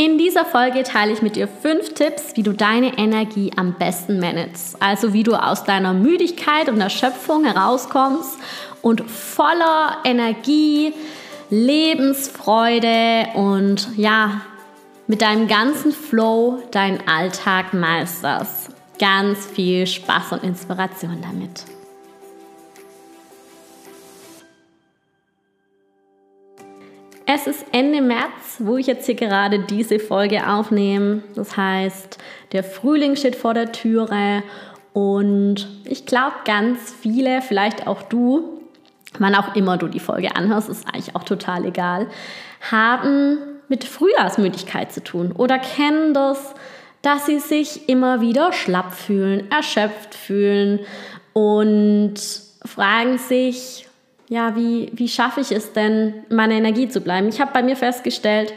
In dieser Folge teile ich mit dir fünf Tipps, wie du deine Energie am besten managst. Also wie du aus deiner Müdigkeit und Erschöpfung herauskommst und voller Energie, Lebensfreude und ja, mit deinem ganzen Flow deinen Alltag meisterst. Ganz viel Spaß und Inspiration damit. Es ist Ende März, wo ich jetzt hier gerade diese Folge aufnehme. Das heißt, der Frühling steht vor der Türe und ich glaube, ganz viele, vielleicht auch du, wann auch immer du die Folge anhörst, ist eigentlich auch total egal, haben mit Frühjahrsmüdigkeit zu tun oder kennen das, dass sie sich immer wieder schlapp fühlen, erschöpft fühlen und fragen sich, ja, wie, wie schaffe ich es denn, meine Energie zu bleiben? Ich habe bei mir festgestellt,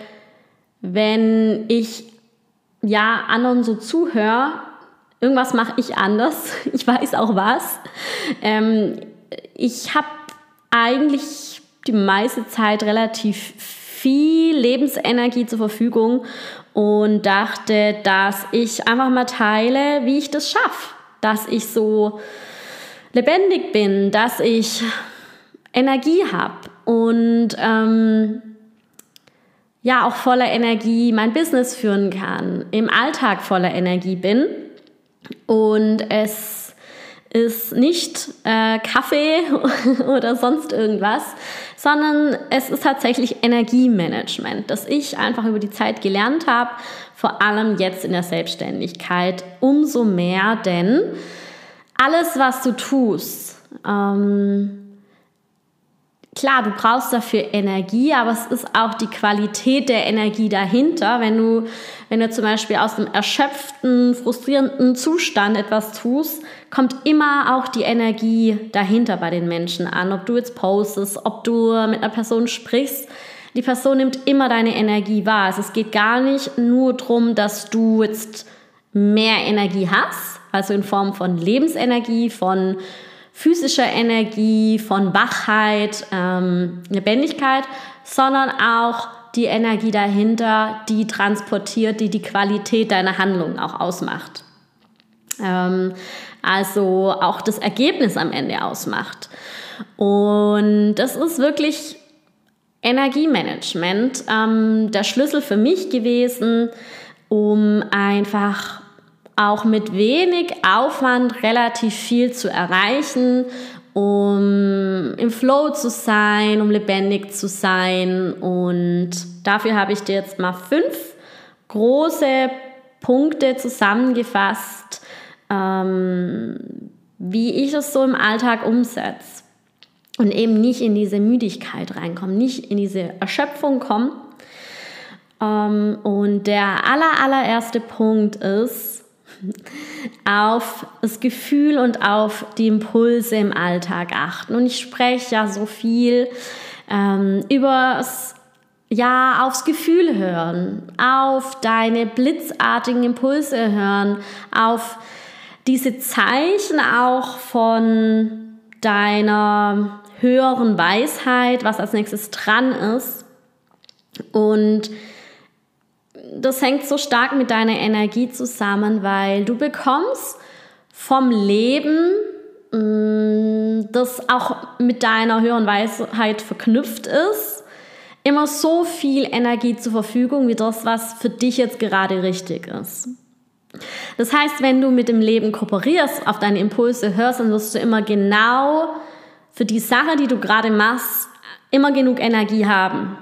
wenn ich ja anderen so zuhöre, irgendwas mache ich anders. Ich weiß auch was. Ähm, ich habe eigentlich die meiste Zeit relativ viel Lebensenergie zur Verfügung und dachte, dass ich einfach mal teile, wie ich das schaffe. Dass ich so lebendig bin, dass ich Energie habe und ähm, ja auch voller Energie mein Business führen kann, im Alltag voller Energie bin. Und es ist nicht äh, Kaffee oder sonst irgendwas, sondern es ist tatsächlich Energiemanagement, das ich einfach über die Zeit gelernt habe, vor allem jetzt in der Selbstständigkeit. Umso mehr, denn alles, was du tust, ähm, klar, du brauchst dafür Energie, aber es ist auch die Qualität der Energie dahinter. Wenn du, wenn du zum Beispiel aus einem erschöpften, frustrierenden Zustand etwas tust, kommt immer auch die Energie dahinter bei den Menschen an. Ob du jetzt postest, ob du mit einer Person sprichst, die Person nimmt immer deine Energie wahr. Also es geht gar nicht nur darum, dass du jetzt mehr Energie hast, also in Form von Lebensenergie, von physischer Energie, von Wachheit, ähm, Lebendigkeit, sondern auch die Energie dahinter, die transportiert, die die Qualität deiner Handlung auch ausmacht. Ähm, also auch das Ergebnis am Ende ausmacht. Und das ist wirklich Energiemanagement ähm, der Schlüssel für mich gewesen, um einfach auch mit wenig Aufwand relativ viel zu erreichen, um im Flow zu sein, um lebendig zu sein. Und dafür habe ich dir jetzt mal fünf große Punkte zusammengefasst, ähm, wie ich es so im Alltag umsetze. Und eben nicht in diese Müdigkeit reinkommen, nicht in diese Erschöpfung kommen. Ähm, und der aller, allererste Punkt ist, auf das Gefühl und auf die Impulse im Alltag achten. Und ich spreche ja so viel ähm, über ja, aufs Gefühl hören, auf deine blitzartigen Impulse hören, auf diese Zeichen auch von deiner höheren Weisheit, was als nächstes dran ist. Und das hängt so stark mit deiner Energie zusammen, weil du bekommst vom Leben, mm, das auch mit deiner höheren Weisheit verknüpft ist, immer so viel Energie zur Verfügung, wie das, was für dich jetzt gerade richtig ist. Das heißt, wenn du mit dem Leben kooperierst, auf deine Impulse hörst, dann wirst du immer genau für die Sache, die du gerade machst, immer genug Energie haben.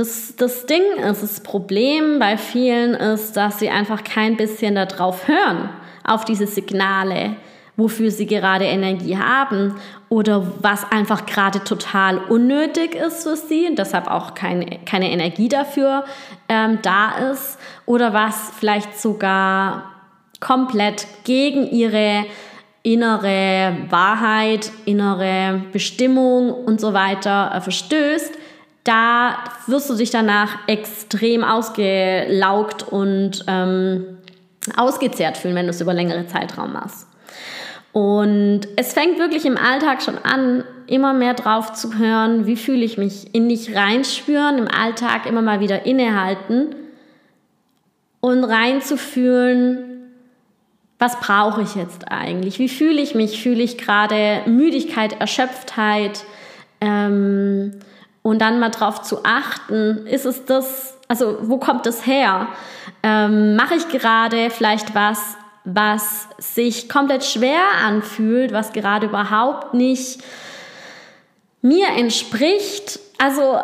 Das, das Ding ist, das Problem bei vielen ist, dass sie einfach kein bisschen darauf hören, auf diese Signale, wofür sie gerade Energie haben oder was einfach gerade total unnötig ist für sie und deshalb auch keine, keine Energie dafür ähm, da ist oder was vielleicht sogar komplett gegen ihre innere Wahrheit, innere Bestimmung und so weiter verstößt, da wirst du dich danach extrem ausgelaugt und ähm, ausgezehrt fühlen, wenn du es über längere Zeitraum machst. Und es fängt wirklich im Alltag schon an, immer mehr drauf zu hören, wie fühle ich mich, in dich reinspüren, im Alltag immer mal wieder innehalten und reinzufühlen, was brauche ich jetzt eigentlich? Wie fühle ich mich? Fühle ich gerade Müdigkeit, Erschöpftheit? Ähm, und dann mal drauf zu achten, ist es das, also wo kommt das her? Ähm, Mache ich gerade vielleicht was, was sich komplett schwer anfühlt, was gerade überhaupt nicht mir entspricht? Also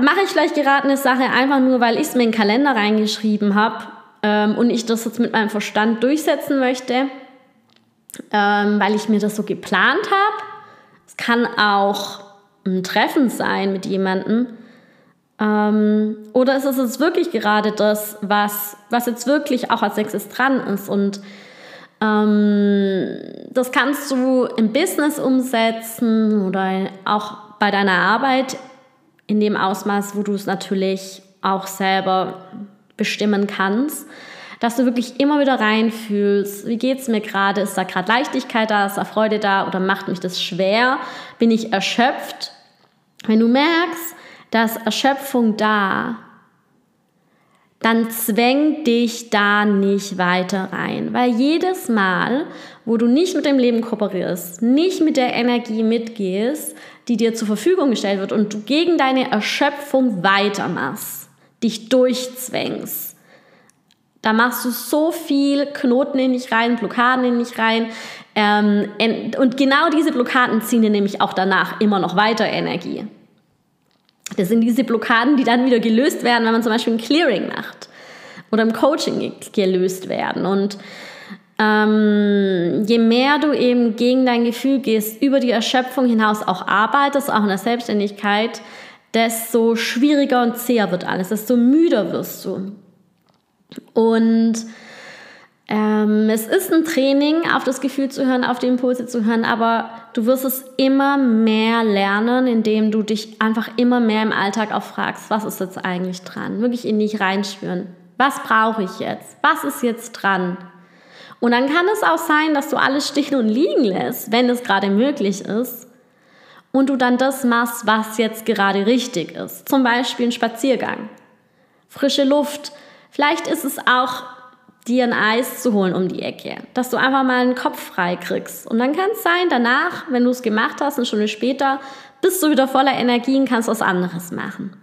mache ich vielleicht gerade eine Sache einfach nur, weil ich es mir in den Kalender reingeschrieben habe ähm, und ich das jetzt mit meinem Verstand durchsetzen möchte, ähm, weil ich mir das so geplant habe. Es kann auch ein Treffen sein mit jemandem. Ähm, oder ist es jetzt wirklich gerade das, was, was jetzt wirklich auch als nächstes dran ist? Und ähm, das kannst du im Business umsetzen oder auch bei deiner Arbeit in dem Ausmaß, wo du es natürlich auch selber bestimmen kannst, dass du wirklich immer wieder reinfühlst, wie geht es mir gerade, ist da gerade Leichtigkeit da, ist da Freude da oder macht mich das schwer, bin ich erschöpft. Wenn du merkst, dass Erschöpfung da, dann zwäng dich da nicht weiter rein, weil jedes Mal, wo du nicht mit dem Leben kooperierst, nicht mit der Energie mitgehst, die dir zur Verfügung gestellt wird und du gegen deine Erschöpfung weitermachst, dich durchzwängst. Da machst du so viel Knoten in dich rein, Blockaden in dich rein. Ähm, und genau diese Blockaden ziehen dir nämlich auch danach immer noch weiter Energie. Das sind diese Blockaden, die dann wieder gelöst werden, wenn man zum Beispiel ein Clearing macht oder im Coaching gelöst werden. Und ähm, je mehr du eben gegen dein Gefühl gehst, über die Erschöpfung hinaus auch arbeitest, auch in der Selbstständigkeit, desto schwieriger und zäher wird alles, desto müder wirst du. Und ähm, es ist ein Training, auf das Gefühl zu hören, auf die Impulse zu hören, aber du wirst es immer mehr lernen, indem du dich einfach immer mehr im Alltag auch fragst, was ist jetzt eigentlich dran? Wirklich in dich reinspüren. Was brauche ich jetzt? Was ist jetzt dran? Und dann kann es auch sein, dass du alles stehen und liegen lässt, wenn es gerade möglich ist und du dann das machst, was jetzt gerade richtig ist. Zum Beispiel ein Spaziergang, frische Luft. Vielleicht ist es auch, dir ein Eis zu holen um die Ecke, dass du einfach mal einen Kopf frei kriegst. Und dann kann es sein, danach, wenn du es gemacht hast, eine Stunde später, bist du wieder voller Energie und kannst was anderes machen.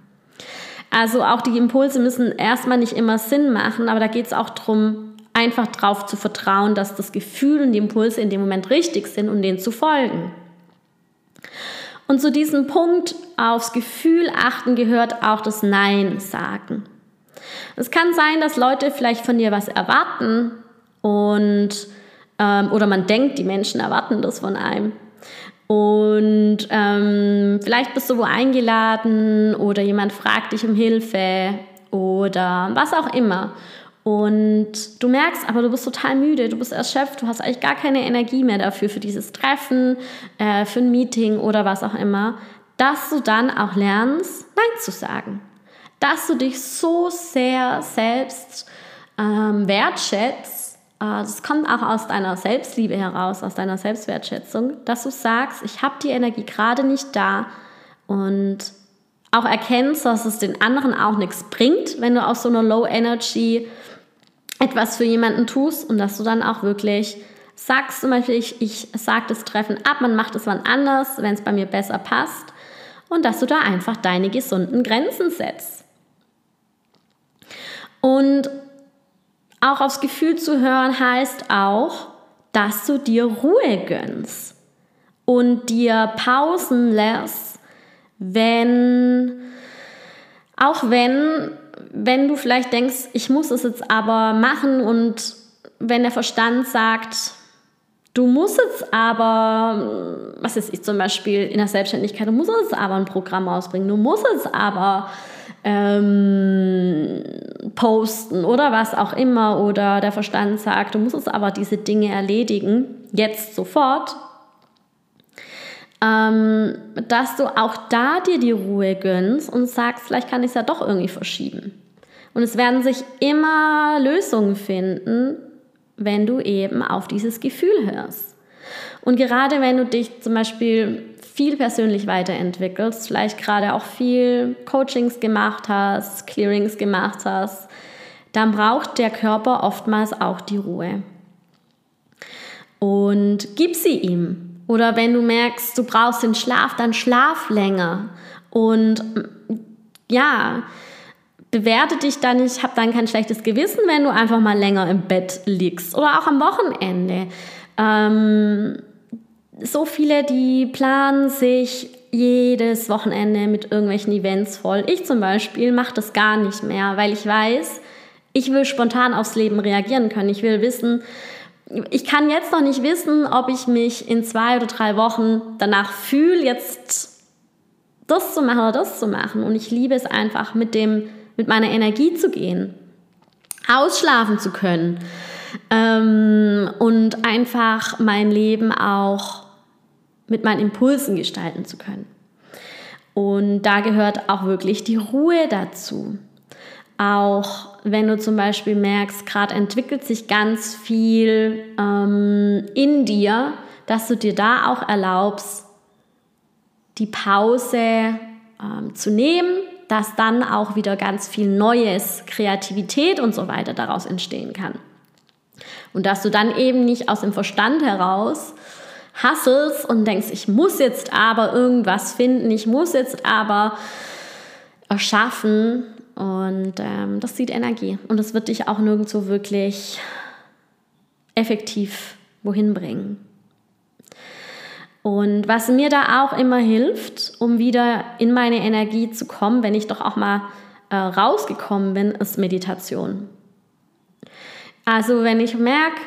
Also auch die Impulse müssen erstmal nicht immer Sinn machen, aber da geht es auch darum, einfach darauf zu vertrauen, dass das Gefühl und die Impulse in dem Moment richtig sind und denen zu folgen. Und zu diesem Punkt aufs Gefühl achten gehört auch das Nein sagen. Es kann sein, dass Leute vielleicht von dir was erwarten und ähm, oder man denkt, die Menschen erwarten das von einem. Und ähm, vielleicht bist du wo eingeladen oder jemand fragt dich um Hilfe oder was auch immer. Und du merkst aber, du bist total müde, du bist erschöpft, du hast eigentlich gar keine Energie mehr dafür, für dieses Treffen, äh, für ein Meeting oder was auch immer, dass du dann auch lernst, Nein zu sagen. Dass du dich so sehr selbst ähm, wertschätzt, äh, das kommt auch aus deiner Selbstliebe heraus, aus deiner Selbstwertschätzung, dass du sagst, ich habe die Energie gerade nicht da und auch erkennst, dass es den anderen auch nichts bringt, wenn du aus so einer Low Energy etwas für jemanden tust und dass du dann auch wirklich sagst, zum Beispiel, ich, ich sage das Treffen ab, man macht es wann anders, wenn es bei mir besser passt und dass du da einfach deine gesunden Grenzen setzt. Und auch aufs Gefühl zu hören heißt auch, dass du dir Ruhe gönnst und dir Pausen lässt, wenn, auch wenn wenn du vielleicht denkst, ich muss es jetzt aber machen und wenn der Verstand sagt, Du musst jetzt aber, was ist ich zum Beispiel in der Selbstständigkeit, du musst jetzt aber ein Programm ausbringen, du musst jetzt aber ähm, posten oder was auch immer. Oder der Verstand sagt, du musst jetzt aber diese Dinge erledigen, jetzt sofort, ähm, dass du auch da dir die Ruhe gönnst und sagst, vielleicht kann ich es ja doch irgendwie verschieben. Und es werden sich immer Lösungen finden, wenn du eben auf dieses Gefühl hörst. Und gerade wenn du dich zum Beispiel viel persönlich weiterentwickelst, vielleicht gerade auch viel Coachings gemacht hast, Clearings gemacht hast, dann braucht der Körper oftmals auch die Ruhe. Und gib sie ihm. Oder wenn du merkst, du brauchst den Schlaf, dann schlaf länger. Und ja, bewerte dich dann nicht, hab dann kein schlechtes Gewissen, wenn du einfach mal länger im Bett liegst oder auch am Wochenende. Ähm, so viele, die planen sich jedes Wochenende mit irgendwelchen Events voll. Ich zum Beispiel mache das gar nicht mehr, weil ich weiß, ich will spontan aufs Leben reagieren können. Ich will wissen, ich kann jetzt noch nicht wissen, ob ich mich in zwei oder drei Wochen danach fühle, jetzt das zu machen oder das zu machen. Und ich liebe es einfach mit dem mit meiner Energie zu gehen, ausschlafen zu können ähm, und einfach mein Leben auch mit meinen Impulsen gestalten zu können. Und da gehört auch wirklich die Ruhe dazu. Auch wenn du zum Beispiel merkst, gerade entwickelt sich ganz viel ähm, in dir, dass du dir da auch erlaubst, die Pause ähm, zu nehmen dass dann auch wieder ganz viel Neues, Kreativität und so weiter daraus entstehen kann. Und dass du dann eben nicht aus dem Verstand heraus hasselst und denkst, ich muss jetzt aber irgendwas finden, ich muss jetzt aber erschaffen. Und ähm, das zieht Energie. Und das wird dich auch nirgendwo wirklich effektiv wohin bringen. Und was mir da auch immer hilft, um wieder in meine Energie zu kommen, wenn ich doch auch mal äh, rausgekommen bin, ist Meditation. Also wenn ich merke,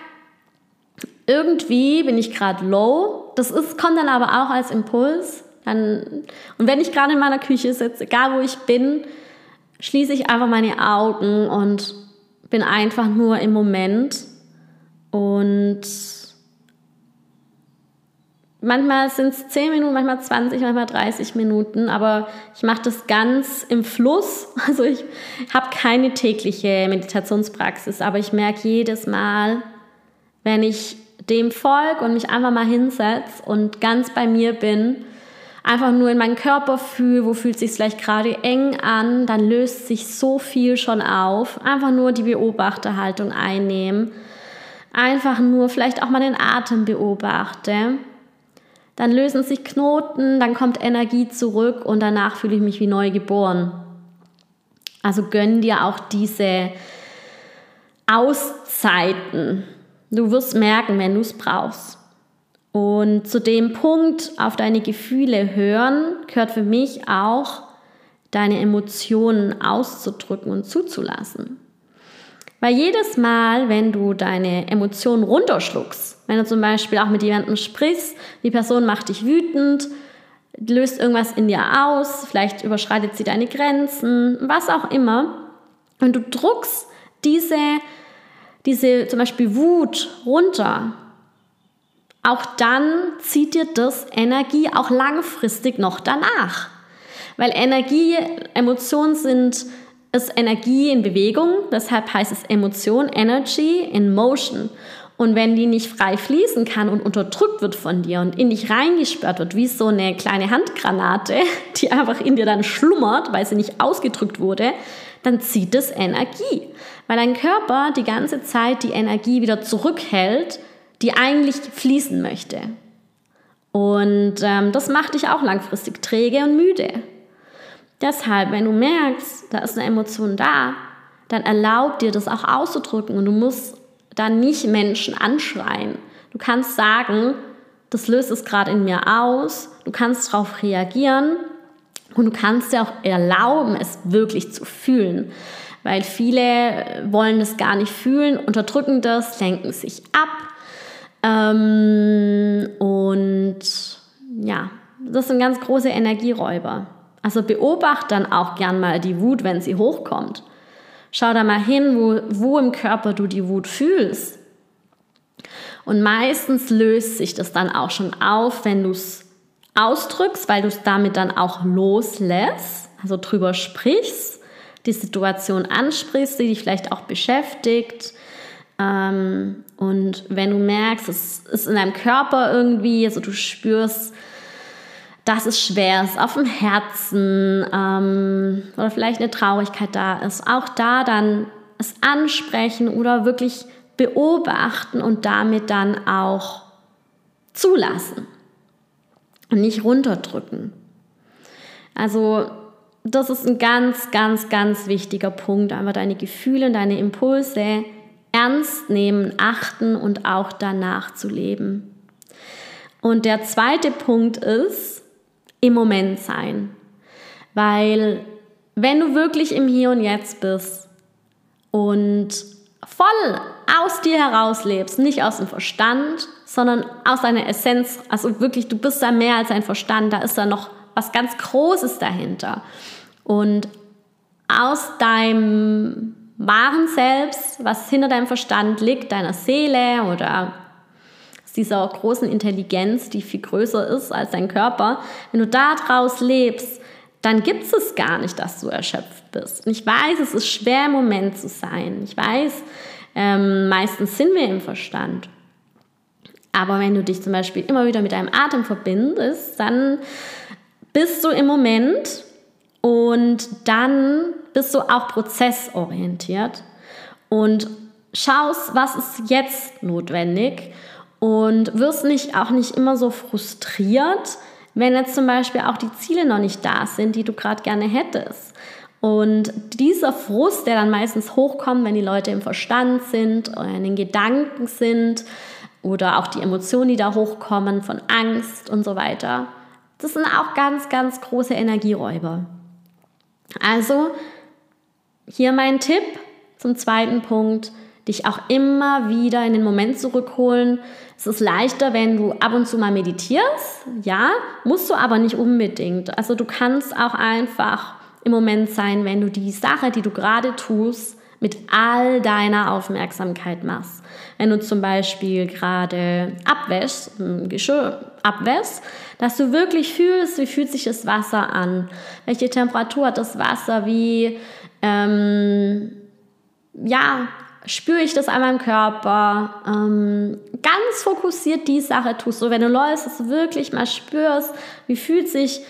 irgendwie bin ich gerade low, das ist, kommt dann aber auch als Impuls. Dann, und wenn ich gerade in meiner Küche sitze, egal wo ich bin, schließe ich einfach meine Augen und bin einfach nur im Moment und Manchmal sind es 10 Minuten, manchmal 20, manchmal 30 Minuten, aber ich mache das ganz im Fluss. Also ich habe keine tägliche Meditationspraxis, aber ich merke jedes Mal, wenn ich dem folge und mich einfach mal hinsetze und ganz bei mir bin, einfach nur in meinen Körper fühle, wo fühlt sich vielleicht gerade eng an, dann löst sich so viel schon auf. Einfach nur die Beobachterhaltung einnehmen. Einfach nur vielleicht auch mal den Atem beobachte dann lösen sich Knoten, dann kommt Energie zurück und danach fühle ich mich wie neu geboren. Also gönn dir auch diese Auszeiten. Du wirst merken, wenn du es brauchst. Und zu dem Punkt auf deine Gefühle hören, gehört für mich auch, deine Emotionen auszudrücken und zuzulassen. Weil jedes Mal, wenn du deine Emotionen runterschluckst, wenn du zum Beispiel auch mit jemandem sprichst, die Person macht dich wütend, löst irgendwas in dir aus, vielleicht überschreitet sie deine Grenzen, was auch immer, und du druckst diese, diese zum Beispiel Wut runter, auch dann zieht dir das Energie auch langfristig noch danach. Weil Energie, Emotionen sind ist Energie in Bewegung, deshalb heißt es Emotion, Energy in Motion. Und wenn die nicht frei fließen kann und unterdrückt wird von dir und in dich reingesperrt wird, wie so eine kleine Handgranate, die einfach in dir dann schlummert, weil sie nicht ausgedrückt wurde, dann zieht es Energie. Weil dein Körper die ganze Zeit die Energie wieder zurückhält, die eigentlich fließen möchte. Und ähm, das macht dich auch langfristig träge und müde. Deshalb, wenn du merkst, da ist eine Emotion da, dann erlaub dir das auch auszudrücken und du musst dann nicht Menschen anschreien. Du kannst sagen, das löst es gerade in mir aus, du kannst darauf reagieren und du kannst dir auch erlauben, es wirklich zu fühlen. Weil viele wollen das gar nicht fühlen, unterdrücken das, lenken sich ab Ähm, und ja, das sind ganz große Energieräuber. Also beobachte dann auch gern mal die Wut, wenn sie hochkommt. Schau da mal hin, wo, wo im Körper du die Wut fühlst. Und meistens löst sich das dann auch schon auf, wenn du es ausdrückst, weil du es damit dann auch loslässt, also drüber sprichst, die Situation ansprichst, die dich vielleicht auch beschäftigt. Ähm, und wenn du merkst, es ist in deinem Körper irgendwie, also du spürst, dass es schwer ist auf dem Herzen ähm, oder vielleicht eine Traurigkeit da ist, auch da dann es ansprechen oder wirklich beobachten und damit dann auch zulassen und nicht runterdrücken. Also das ist ein ganz, ganz, ganz wichtiger Punkt, einfach deine Gefühle und deine Impulse ernst nehmen, achten und auch danach zu leben. Und der zweite Punkt ist, im Moment sein. Weil wenn du wirklich im Hier und Jetzt bist und voll aus dir heraus lebst, nicht aus dem Verstand, sondern aus deiner Essenz, also wirklich, du bist da mehr als ein Verstand, da ist da noch was ganz Großes dahinter. Und aus deinem wahren Selbst, was hinter deinem Verstand liegt, deiner Seele oder dieser großen Intelligenz, die viel größer ist als dein Körper, wenn du daraus lebst, dann gibt es gar nicht, dass du erschöpft bist. Und ich weiß, es ist schwer im Moment zu sein. Ich weiß, ähm, meistens sind wir im Verstand. Aber wenn du dich zum Beispiel immer wieder mit deinem Atem verbindest, dann bist du im Moment und dann bist du auch prozessorientiert und schaust, was ist jetzt notwendig und wirst nicht, auch nicht immer so frustriert, wenn jetzt zum Beispiel auch die Ziele noch nicht da sind, die du gerade gerne hättest. Und dieser Frust, der dann meistens hochkommt, wenn die Leute im Verstand sind oder in den Gedanken sind oder auch die Emotionen, die da hochkommen von Angst und so weiter, das sind auch ganz, ganz große Energieräuber. Also hier mein Tipp zum zweiten Punkt, dich auch immer wieder in den Moment zurückholen. Es ist leichter, wenn du ab und zu mal meditierst, ja, musst du aber nicht unbedingt. Also du kannst auch einfach im Moment sein, wenn du die Sache, die du gerade tust, mit all deiner Aufmerksamkeit machst. Wenn du zum Beispiel gerade abwäschst, Geschirr abwäschst, dass du wirklich fühlst, wie fühlt sich das Wasser an, welche Temperatur hat das Wasser, wie ähm, ja, spüre ich das an meinem Körper, ähm, ganz fokussiert die Sache tust. So, wenn du läufst, dass du wirklich mal spürst, wie fühlt sich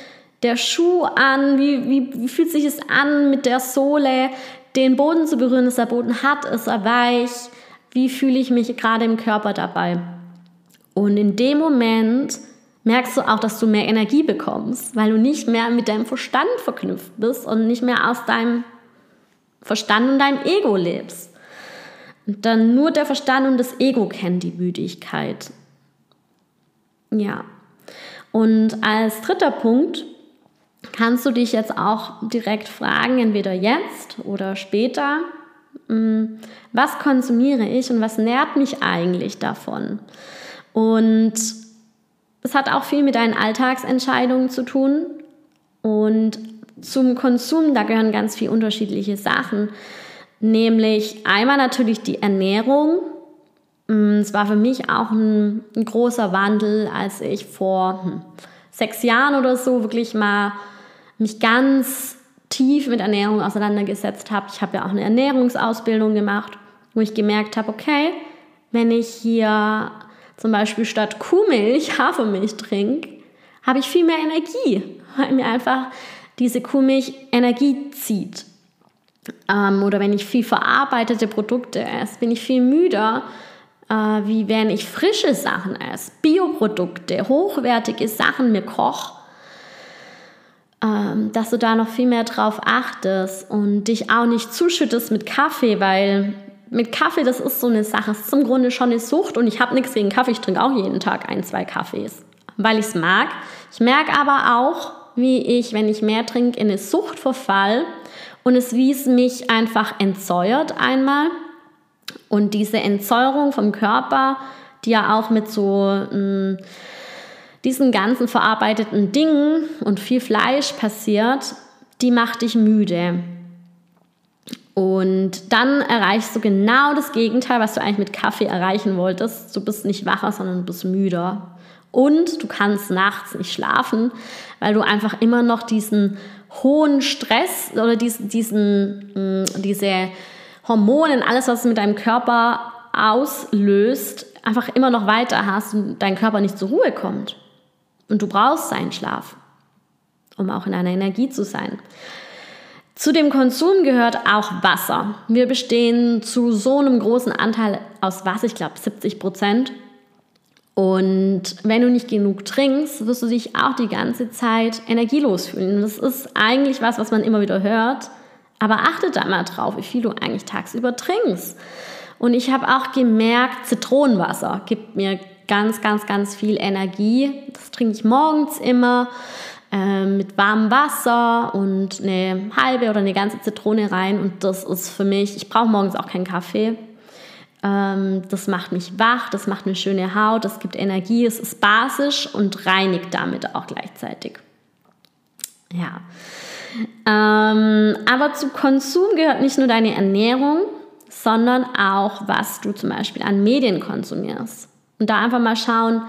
der Schuh an, wie, wie, wie fühlt sich es an mit der Sohle, den Boden zu berühren, ist der Boden hart, ist er weich, wie fühle ich mich gerade im Körper dabei. Und in dem Moment merkst du auch, dass du mehr Energie bekommst, weil du nicht mehr mit deinem Verstand verknüpft bist und nicht mehr aus deinem Verstand und deinem Ego lebst. Und dann nur der Verstand und das Ego kennen die Müdigkeit. Ja. Und als dritter Punkt kannst du dich jetzt auch direkt fragen, entweder jetzt oder später, hm, was konsumiere ich und was nährt mich eigentlich davon? Und es hat auch viel mit deinen Alltagsentscheidungen zu tun. Und zum Konsum, da gehören ganz viele unterschiedliche Sachen. Nämlich einmal natürlich die Ernährung. Mm, es war für mich auch ein, ein großer Wandel, als ich vor hm, sechs Jahren oder so wirklich mal mich ganz tief mit Ernährung auseinandergesetzt habe. Ich habe ja auch eine Ernährungsausbildung gemacht, wo ich gemerkt habe, okay, wenn ich hier zum Beispiel statt Kuhmilch Hafermilch trinke, habe ich viel mehr Energie, weil mir einfach diese Kuhmilch Energie zieht. Ähm, oder wenn ich viel verarbeitete Produkte esse, bin ich viel müder, äh, wie wenn ich frische Sachen esse, Bioprodukte, hochwertige Sachen mir koche. Ähm, dass du da noch viel mehr drauf achtest und dich auch nicht zuschüttest mit Kaffee, weil mit Kaffee, das ist so eine Sache, es ist im Grunde schon eine Sucht und ich habe nichts gegen Kaffee, ich trinke auch jeden Tag ein, zwei Kaffees, weil ich es mag. Ich merke aber auch, wie ich, wenn ich mehr trinke, in eine Sucht verfall und es wies mich einfach entsäuert einmal. Und diese Entsäuerung vom Körper, die ja auch mit so mh, mm, diesen ganzen verarbeiteten Dingen und viel Fleisch passiert, die macht dich müde. Und dann erreichst du genau das Gegenteil, was du eigentlich mit Kaffee erreichen wolltest. Du bist nicht wacher, sondern du bist müder. Und du kannst nachts nicht schlafen, weil du einfach immer noch diesen hohen Stress oder diesen, diesen mm, diese Hormonen, alles, was mit deinem Körper auslöst, einfach immer noch weiter hast und dein Körper nicht zur Ruhe kommt. Und du brauchst seinen Schlaf, um auch in einer Energie zu sein. Zu dem Konsum gehört auch Wasser. Wir bestehen zu so einem großen Anteil aus Wasser, ich glaube 70 Prozent. Und wenn du nicht genug trinkst, wirst du dich auch die ganze Zeit energielos fühlen. Das ist eigentlich was, was man immer wieder hört. Aber achte da mal drauf, wie viel du eigentlich tagsüber trinkst. Und ich habe auch gemerkt, Zitronenwasser gibt mir ganz, ganz, ganz viel Energie. Das trinke ich morgens immer. Ähm, mit warmem Wasser und eine halbe oder eine ganze Zitrone rein. Und das ist für mich, ich brauche morgens auch keinen Kaffee. Ähm, das macht mich wach, das macht eine schöne Haut, das gibt Energie, es ist basisch und reinigt damit auch gleichzeitig. Ja. Ähm, aber zu Konsum gehört nicht nur deine Ernährung, sondern auch, was du zum Beispiel an Medien konsumierst. Und da einfach mal schauen,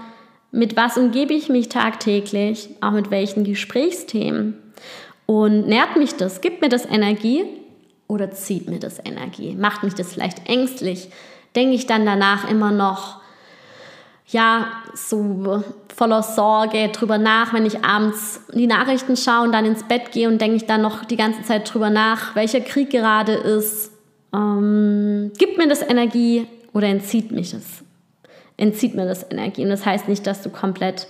mit was umgebe ich mich tagtäglich, auch mit welchen Gesprächsthemen. Und nährt mich das, gibt mir das Energie oder zieht mir das Energie? Macht mich das vielleicht ängstlich? Denke ich dann danach immer noch, ja, so voller Sorge drüber nach, wenn ich abends die Nachrichten schaue und dann ins Bett gehe und denke ich dann noch die ganze Zeit drüber nach, welcher Krieg gerade ist. Ähm, gibt mir das Energie oder entzieht mich das? entzieht mir das Energie. Und das heißt nicht, dass du komplett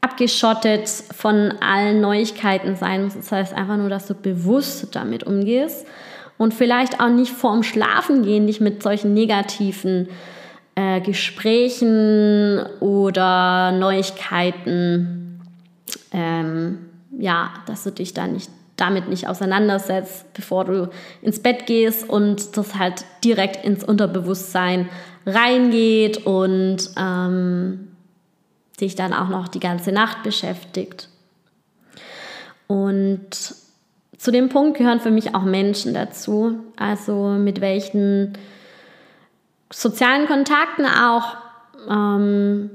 abgeschottet von allen Neuigkeiten sein musst. Das heißt einfach nur, dass du bewusst damit umgehst und vielleicht auch nicht vorm Schlafen gehen dich mit solchen negativen äh, Gesprächen oder Neuigkeiten, ähm, ja, dass du dich da nicht damit nicht auseinandersetzt, bevor du ins Bett gehst und das halt direkt ins Unterbewusstsein reingeht und ähm, sich dann auch noch die ganze Nacht beschäftigt. Und zu dem Punkt gehören für mich auch Menschen dazu, also mit welchen sozialen Kontakten auch ähm,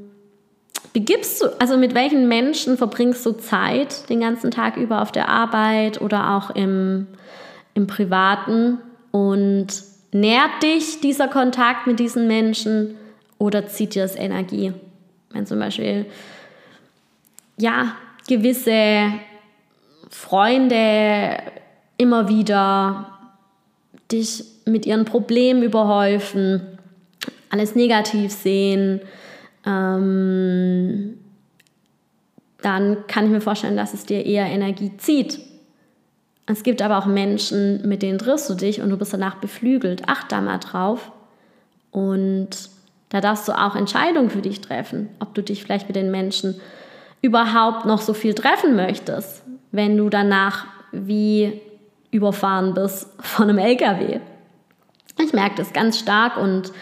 begibst du, also mit welchen Menschen verbringst du Zeit den ganzen Tag über auf der Arbeit oder auch im, im Privaten und nährt dich dieser Kontakt mit diesen Menschen oder zieht dir das Energie? Wenn zum Beispiel, ja, gewisse Freunde immer wieder dich mit ihren Problemen überhäufen, alles negativ sehen, ähm, dann kann ich mir vorstellen, dass es dir eher Energie zieht. Es gibt aber auch Menschen, mit denen triffst du dich und du bist danach beflügelt. Acht da mal drauf. Und da darfst du auch Entscheidungen für dich treffen, ob du dich vielleicht mit den Menschen überhaupt noch so viel treffen möchtest, wenn du danach wie überfahren bist von einem LKW. Ich merke das ganz stark und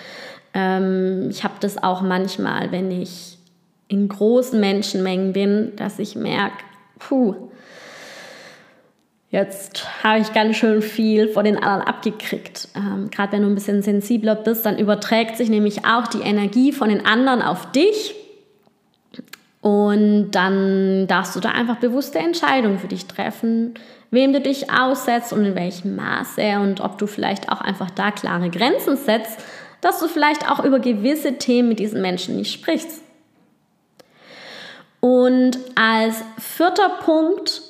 ähm, ich habe das auch manchmal, wenn ich in großen Menschenmengen bin, dass ich merke, puh, jetzt habe ich ganz schön viel von den anderen abgekriegt. Ähm, Gerade wenn du ein bisschen sensibler bist, dann überträgt sich nämlich auch die Energie von den anderen auf dich. Und dann darfst du da einfach bewusste Entscheidungen für dich treffen, wem du dich aussetzt und in welchem Maße und ob du vielleicht auch einfach da klare Grenzen setzt, dass du vielleicht auch über gewisse Themen mit diesen Menschen nicht sprichst. Und als vierter Punkt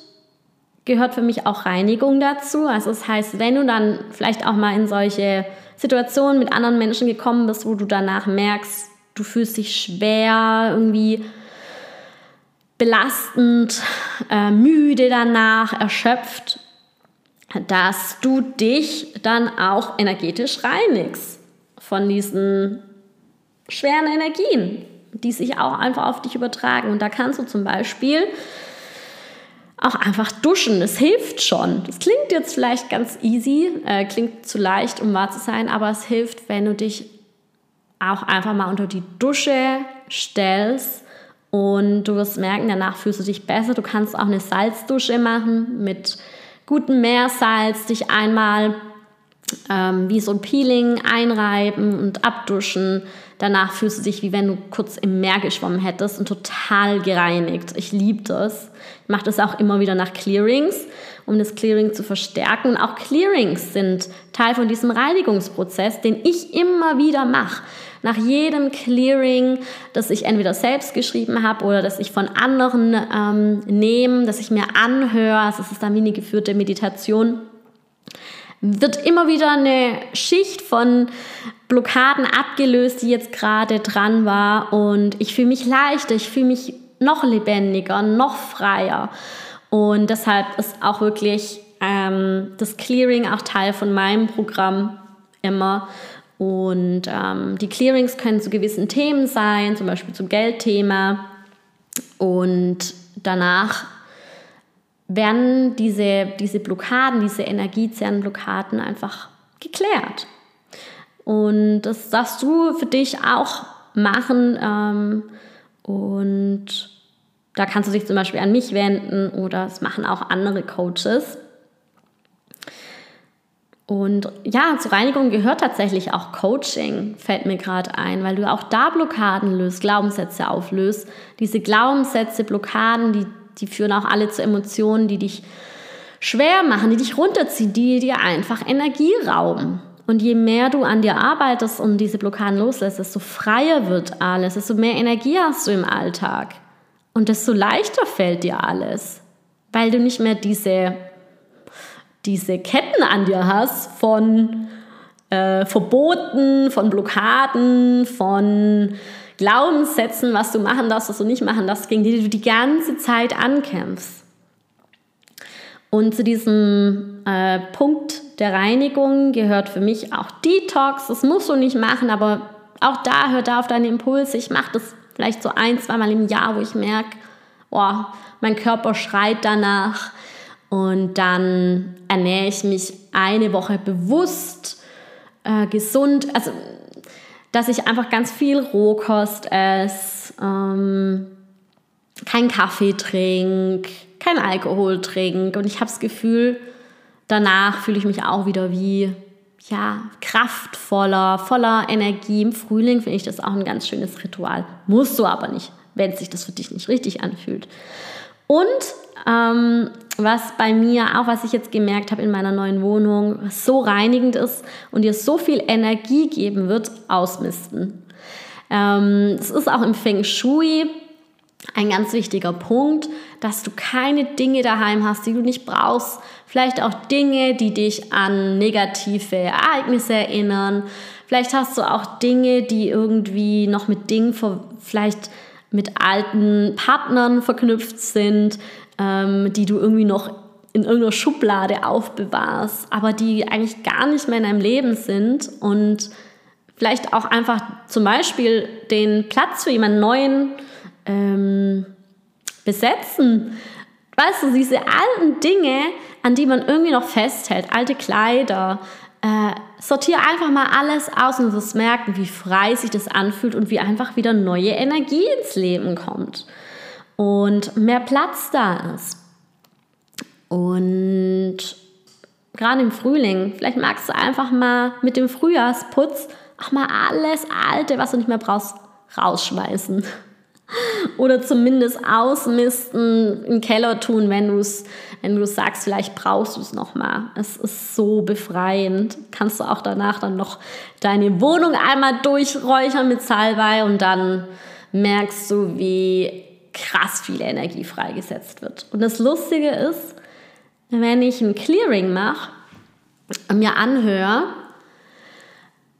gehört für mich auch Reinigung dazu. Also das heißt, wenn du dann vielleicht auch mal in solche Situationen mit anderen Menschen gekommen bist, wo du danach merkst, du fühlst dich schwer, irgendwie belastend, äh, müde danach, erschöpft, dass du dich dann auch energetisch reinigst von diesen schweren Energien, die sich auch einfach auf dich übertragen. Und da kannst du zum Beispiel auch einfach duschen. Es hilft schon. Das klingt jetzt vielleicht ganz easy, äh, klingt zu leicht, um wahr zu sein, aber es hilft, wenn du dich auch einfach mal unter die Dusche stellst und du wirst merken, danach fühlst du dich besser. Du kannst auch eine Salzdusche machen mit gutem Meersalz, dich einmal ähm, wie so ein Peeling einreiben und abduschen. Danach fühlst du dich, wie wenn du kurz im Meer geschwommen hättest und total gereinigt. Ich liebe das. Ich mache das auch immer wieder nach Clearings, um das Clearing zu verstärken. Und auch Clearings sind Teil von diesem Reinigungsprozess, den ich immer wieder mache. Nach jedem Clearing, das ich entweder selbst geschrieben habe oder das ich von anderen ähm, nehme, das ich mir anhöre, also es ist dann wie eine geführte Meditation, wird immer wieder eine Schicht von Blockaden abgelöst, die jetzt gerade dran war. Und ich fühle mich leichter, ich fühle mich noch lebendiger, noch freier. Und deshalb ist auch wirklich ähm, das Clearing auch Teil von meinem Programm immer. Und ähm, die Clearings können zu gewissen Themen sein, zum Beispiel zum Geldthema. Und danach werden diese, diese Blockaden, diese Energiezernblockaden einfach geklärt. Und das darfst du für dich auch machen. Ähm, und da kannst du dich zum Beispiel an mich wenden oder es machen auch andere Coaches. Und ja, zur Reinigung gehört tatsächlich auch Coaching, fällt mir gerade ein, weil du auch da Blockaden löst, Glaubenssätze auflöst. Diese Glaubenssätze, Blockaden, die die führen auch alle zu Emotionen, die dich schwer machen, die dich runterziehen, die dir einfach Energie rauben. Und je mehr du an dir arbeitest und diese Blockaden loslässt, desto freier wird alles, desto mehr Energie hast du im Alltag. Und desto leichter fällt dir alles, weil du nicht mehr diese, diese Ketten an dir hast von äh, Verboten, von Blockaden, von Glaubenssätzen, was du machen darfst, was du nicht machen darfst, gegen die du die ganze Zeit ankämpfst. Und zu diesem äh, Punkt der Reinigung gehört für mich auch Detox. Das musst du nicht machen, aber auch da hör da auf deine Impulse. Ich mache das vielleicht so ein, zweimal im Jahr, wo ich merke, oh, mein Körper schreit danach. Und dann ernähre ich mich eine Woche bewusst, äh, gesund. Also dass ich einfach ganz viel Rohkost esse, ähm, keinen Kaffee trinke, kein Alkohol trinke. Und ich habe das Gefühl, danach fühle ich mich auch wieder wie ja, kraftvoller, voller Energie. Im Frühling finde ich das auch ein ganz schönes Ritual. Musst du aber nicht, wenn sich das für dich nicht richtig anfühlt. Und ähm, was bei mir, auch was ich jetzt gemerkt habe in meiner neuen Wohnung, so reinigend ist und dir so viel Energie geben wird, ausmisten. Ähm, es ist auch im Feng Shui ein ganz wichtiger Punkt, dass du keine Dinge daheim hast, die du nicht brauchst. Vielleicht auch Dinge, die dich an negative Ereignisse erinnern. Vielleicht hast du auch Dinge, die irgendwie noch mit Dingen, vielleicht mit alten Partnern verknüpft sind, ähm, die du irgendwie noch in irgendeiner Schublade aufbewahrst, aber die eigentlich gar nicht mehr in deinem Leben sind und vielleicht auch einfach zum Beispiel den Platz für jemanden Neuen ähm, besetzen. Weißt du, diese alten Dinge, an die man irgendwie noch festhält, alte Kleider, äh, sortiere einfach mal alles aus und wirst merken, wie frei sich das anfühlt und wie einfach wieder neue Energie ins Leben kommt und mehr Platz da ist. Und gerade im Frühling, vielleicht magst du einfach mal mit dem Frühjahrsputz auch mal alles Alte, was du nicht mehr brauchst, rausschmeißen. Oder zumindest ausmisten, im Keller tun, wenn du es wenn sagst, vielleicht brauchst du es nochmal. Es ist so befreiend. Kannst du auch danach dann noch deine Wohnung einmal durchräuchern mit Salbei und dann merkst du, wie krass viel Energie freigesetzt wird. Und das Lustige ist, wenn ich ein Clearing mache und mir anhöre,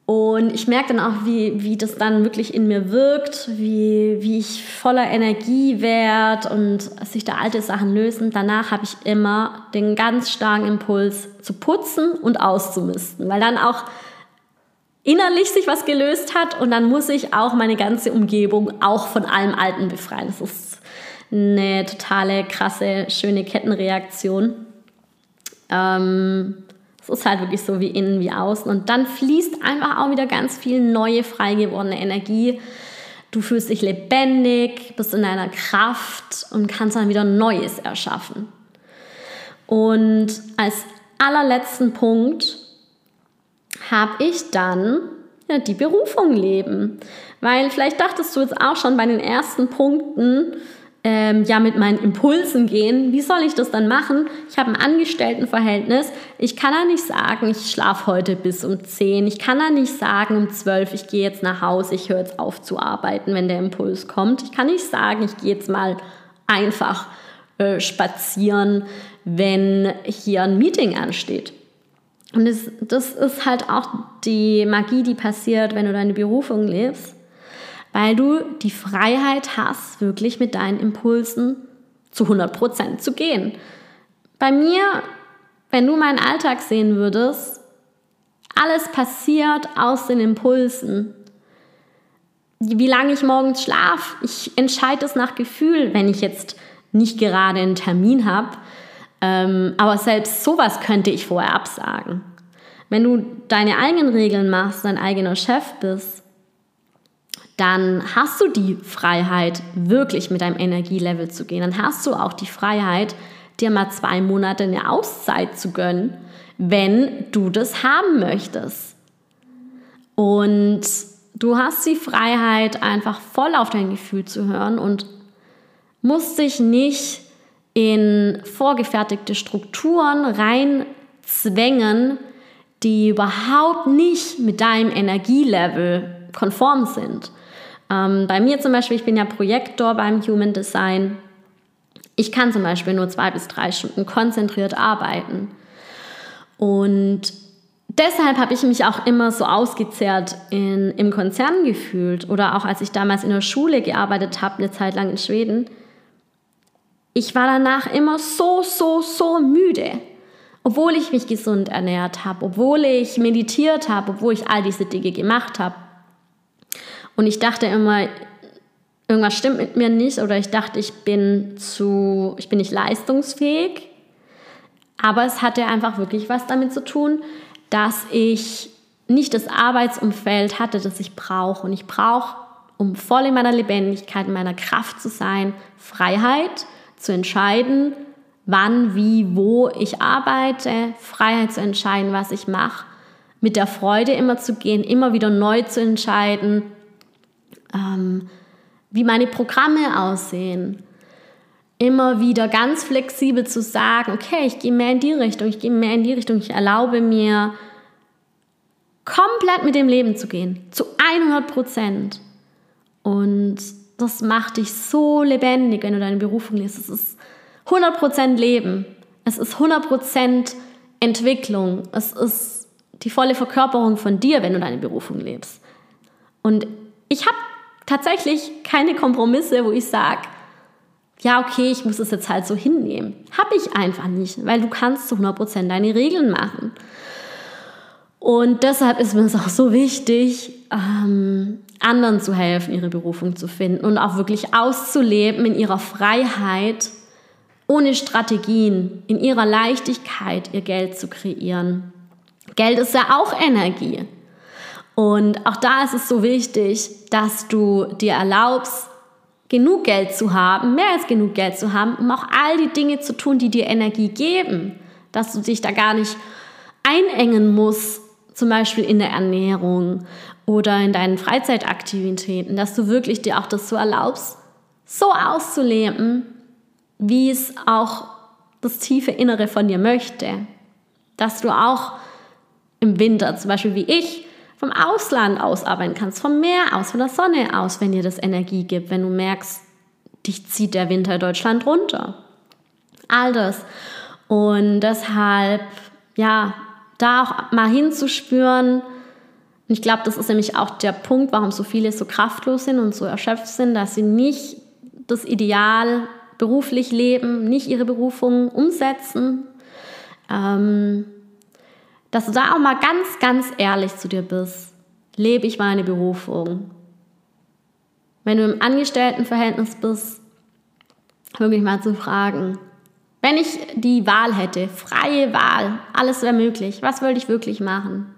und ich merke dann auch, wie, wie das dann wirklich in mir wirkt, wie, wie ich voller Energie werde und sich da alte Sachen lösen. Danach habe ich immer den ganz starken Impuls zu putzen und auszumisten, weil dann auch innerlich sich was gelöst hat und dann muss ich auch meine ganze Umgebung auch von allem Alten befreien. Das ist eine totale krasse, schöne Kettenreaktion. Ähm, Es ist halt wirklich so wie innen wie außen. Und dann fließt einfach auch wieder ganz viel neue, frei gewordene Energie. Du fühlst dich lebendig, bist in deiner Kraft und kannst dann wieder Neues erschaffen. Und als allerletzten Punkt habe ich dann ja, die Berufung leben. Weil vielleicht dachtest du jetzt auch schon bei den ersten Punkten, ähm, ja mit meinen Impulsen gehen. Wie soll ich das dann machen? Ich habe ein Angestelltenverhältnis. Ich kann ja nicht sagen, ich schlafe heute bis um 10. Ich kann ja nicht sagen, um 12, ich gehe jetzt nach Hause, ich höre jetzt auf zu arbeiten, wenn der Impuls kommt. Ich kann nicht sagen, ich gehe jetzt mal einfach äh, spazieren, wenn hier ein Meeting ansteht. Und das, das ist halt auch die Magie, die passiert, wenn du deine Berufung lebst weil du die Freiheit hast, wirklich mit deinen Impulsen zu 100% zu gehen. Bei mir, wenn du meinen Alltag sehen würdest, alles passiert aus den Impulsen. Wie lange ich morgens schlafe, ich entscheide es nach Gefühl, wenn ich jetzt nicht gerade einen Termin habe. Ähm, aber selbst sowas könnte ich vorher absagen. Wenn du deine eigenen Regeln machst, dein eigener Chef bist, dann hast du die Freiheit, wirklich mit deinem Energielevel zu gehen. Dann hast du auch die Freiheit, dir mal zwei Monate eine Auszeit zu gönnen, wenn du das haben möchtest. Und du hast die Freiheit, einfach voll auf dein Gefühl zu hören und musst dich nicht in vorgefertigte Strukturen reinzwängen, die überhaupt nicht mit deinem Energielevel konform sind. Ähm, bei mir zum Beispiel, ich bin ja Projektor beim Human Design. Ich kann zum Beispiel nur zwei bis drei Stunden konzentriert arbeiten. Und deshalb habe ich mich auch immer so ausgezehrt in, im Konzern gefühlt oder auch als ich damals in der Schule gearbeitet habe, eine Zeit lang in Schweden. Ich war danach immer so, so, so müde. Obwohl ich mich gesund ernährt habe, obwohl ich meditiert habe, obwohl ich all diese Dinge gemacht habe. Und ich dachte immer, irgendwas stimmt mit mir nicht oder ich dachte, ich bin zu, ich bin nicht leistungsfähig. Aber es hatte einfach wirklich was damit zu tun, dass ich nicht das Arbeitsumfeld hatte, das ich brauche. Und ich brauche, um voll in meiner Lebendigkeit, in meiner Kraft zu sein, Freiheit zu entscheiden, wann, wie, wo ich arbeite, Freiheit zu entscheiden, was ich mache, mit der Freude immer zu gehen, immer wieder neu zu entscheiden, ähm, wie meine Programme aussehen. Immer wieder ganz flexibel zu sagen, okay, ich gehe mehr in die Richtung, ich gehe mehr in die Richtung, ich erlaube mir, komplett mit dem Leben zu gehen, zu 100 Prozent. Und das macht dich so lebendig, wenn du deine Berufung liest. Es ist 100 Prozent Leben. Es ist 100 Prozent Entwicklung. Es ist die volle Verkörperung von dir, wenn du deine Berufung lebst. Und ich habe tatsächlich keine Kompromisse, wo ich sage, ja, okay, ich muss es jetzt halt so hinnehmen. Habe ich einfach nicht, weil du kannst zu 100% deine Regeln machen. Und deshalb ist mir es auch so wichtig, ähm, anderen zu helfen, ihre Berufung zu finden und auch wirklich auszuleben in ihrer Freiheit, ohne Strategien, in ihrer Leichtigkeit ihr Geld zu kreieren. Geld ist ja auch Energie. Und auch da ist es so wichtig, dass du dir erlaubst, genug Geld zu haben, mehr als genug Geld zu haben, um auch all die Dinge zu tun, die dir Energie geben. Dass du dich da gar nicht einengen musst, zum Beispiel in der Ernährung oder in deinen Freizeitaktivitäten, dass du wirklich dir auch das so erlaubst, so auszuleben, wie es auch das tiefe Innere von dir möchte. Dass du auch im Winter, zum Beispiel wie ich, vom Ausland aus arbeiten kannst, vom Meer aus, von der Sonne aus, wenn dir das Energie gibt, wenn du merkst, dich zieht der Winter Deutschland runter. All das. Und deshalb, ja, da auch mal hinzuspüren. Und ich glaube, das ist nämlich auch der Punkt, warum so viele so kraftlos sind und so erschöpft sind, dass sie nicht das Ideal beruflich leben, nicht ihre Berufung umsetzen. Ähm, dass du da auch mal ganz, ganz ehrlich zu dir bist. Lebe ich meine Berufung? Wenn du im Angestelltenverhältnis bist, wirklich mal zu fragen, Wenn ich die Wahl hätte, freie Wahl, alles wäre möglich, was würde ich wirklich machen?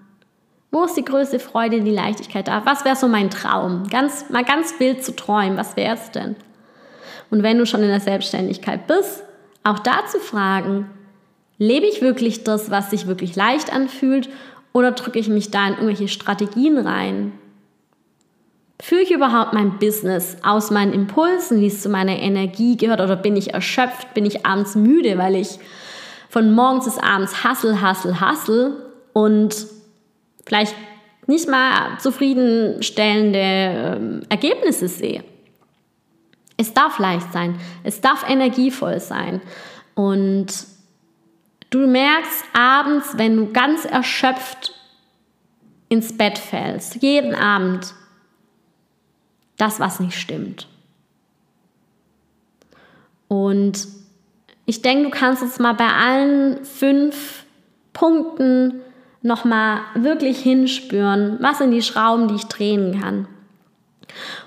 Wo ist die größte Freude, die Leichtigkeit da? Was wäre so mein Traum? Ganz, mal ganz wild zu träumen, was wäre es denn? Und wenn du schon in der Selbstständigkeit bist, auch da zu fragen, lebe ich wirklich das, was sich wirklich leicht anfühlt oder drücke ich mich da in irgendwelche Strategien rein? Führe ich überhaupt mein Business aus meinen Impulsen, wie es zu meiner Energie gehört, oder bin ich erschöpft, bin ich abends müde, weil ich von morgens bis abends hassel, hassel, hassel und vielleicht nicht mal zufriedenstellende ähm, Ergebnisse sehe? Es darf leicht sein, es darf energievoll sein. Und du merkst abends, wenn du ganz erschöpft ins Bett fällst, jeden Abend, das, was nicht stimmt. Und ich denke, du kannst jetzt mal bei allen fünf Punkten nochmal wirklich hinspüren, was sind die Schrauben, die ich drehen kann.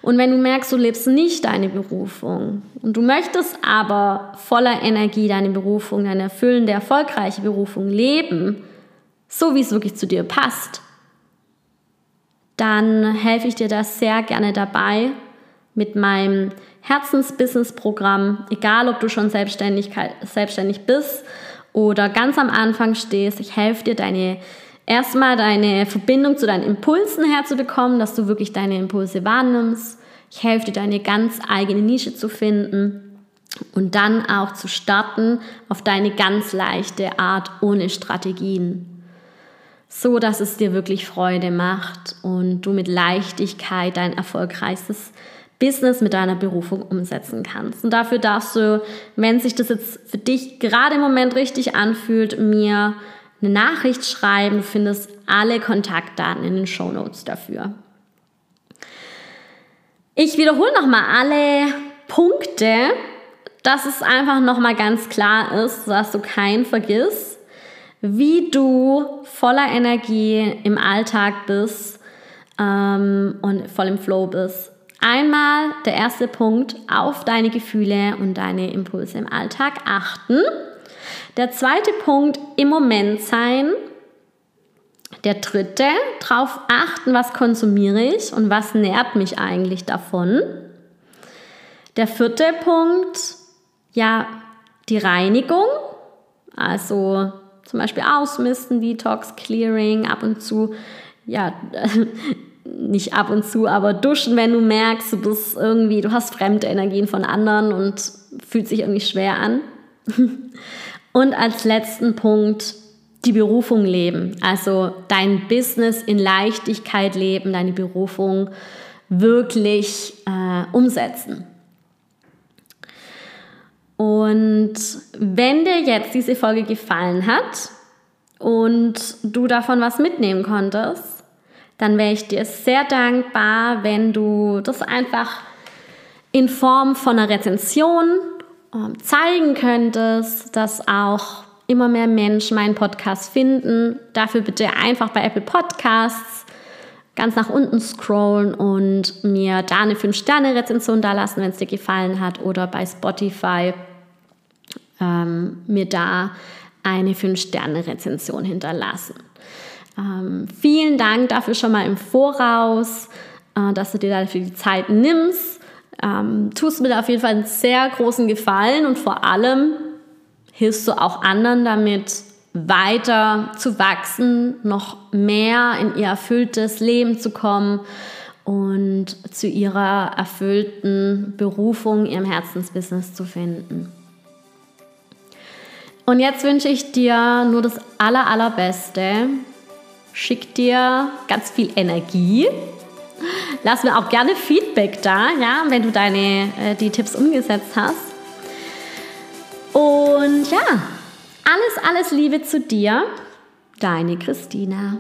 Und wenn du merkst, du lebst nicht deine Berufung und du möchtest aber voller Energie deine Berufung, deine erfüllende, erfolgreiche Berufung leben, so wie es wirklich zu dir passt, dann helfe ich dir da sehr gerne dabei mit meinem Herzensbusiness-Programm, egal ob du schon selbstständig, selbstständig bist oder ganz am Anfang stehst. Ich helfe dir, deine erstmal deine Verbindung zu deinen Impulsen herzubekommen, dass du wirklich deine Impulse wahrnimmst. Ich helfe dir, deine ganz eigene Nische zu finden und dann auch zu starten auf deine ganz leichte Art ohne Strategien. So dass es dir wirklich Freude macht und du mit Leichtigkeit dein erfolgreichstes Business mit deiner Berufung umsetzen kannst. Und dafür darfst du, wenn sich das jetzt für dich gerade im Moment richtig anfühlt, mir eine Nachricht schreiben. Du findest alle Kontaktdaten in den Show Notes dafür. Ich wiederhole nochmal alle Punkte, dass es einfach nochmal ganz klar ist, dass du keinen vergisst, wie du voller Energie im Alltag bist ähm, und voll im Flow bist. Einmal der erste Punkt, auf deine Gefühle und deine Impulse im Alltag achten. Der zweite Punkt, im Moment sein. Der dritte, darauf achten, was konsumiere ich und was nährt mich eigentlich davon. Der vierte Punkt, ja, die Reinigung, also zum Beispiel ausmisten, Detox, Clearing, ab und zu, ja, nicht ab und zu, aber duschen, wenn du merkst, du bist irgendwie, du hast fremde Energien von anderen und fühlt sich irgendwie schwer an. Und als letzten Punkt die Berufung leben. Also dein Business in Leichtigkeit leben, deine Berufung wirklich äh, umsetzen. Und wenn dir jetzt diese Folge gefallen hat und du davon was mitnehmen konntest, dann wäre ich dir sehr dankbar, wenn du das einfach in Form von einer Rezension ähm, zeigen könntest, dass auch immer mehr Menschen meinen Podcast finden. Dafür bitte einfach bei Apple Podcasts ganz nach unten scrollen und mir da eine 5-Sterne-Rezension da lassen, wenn es dir gefallen hat, oder bei Spotify ähm, mir da eine 5-Sterne-Rezension hinterlassen. Ähm, vielen Dank dafür schon mal im Voraus, äh, dass du dir dafür die Zeit nimmst ähm, tust mir auf jeden Fall einen sehr großen Gefallen und vor allem hilfst du auch anderen damit, weiter zu wachsen, noch mehr in ihr erfülltes Leben zu kommen und zu ihrer erfüllten Berufung, ihrem Herzensbusiness zu finden. Und jetzt wünsche ich dir nur das Aller, Allerbeste. Schick dir ganz viel Energie Lass mir auch gerne Feedback da, ja, wenn du deine, äh, die Tipps umgesetzt hast. Und ja, alles, alles Liebe zu dir, deine Christina.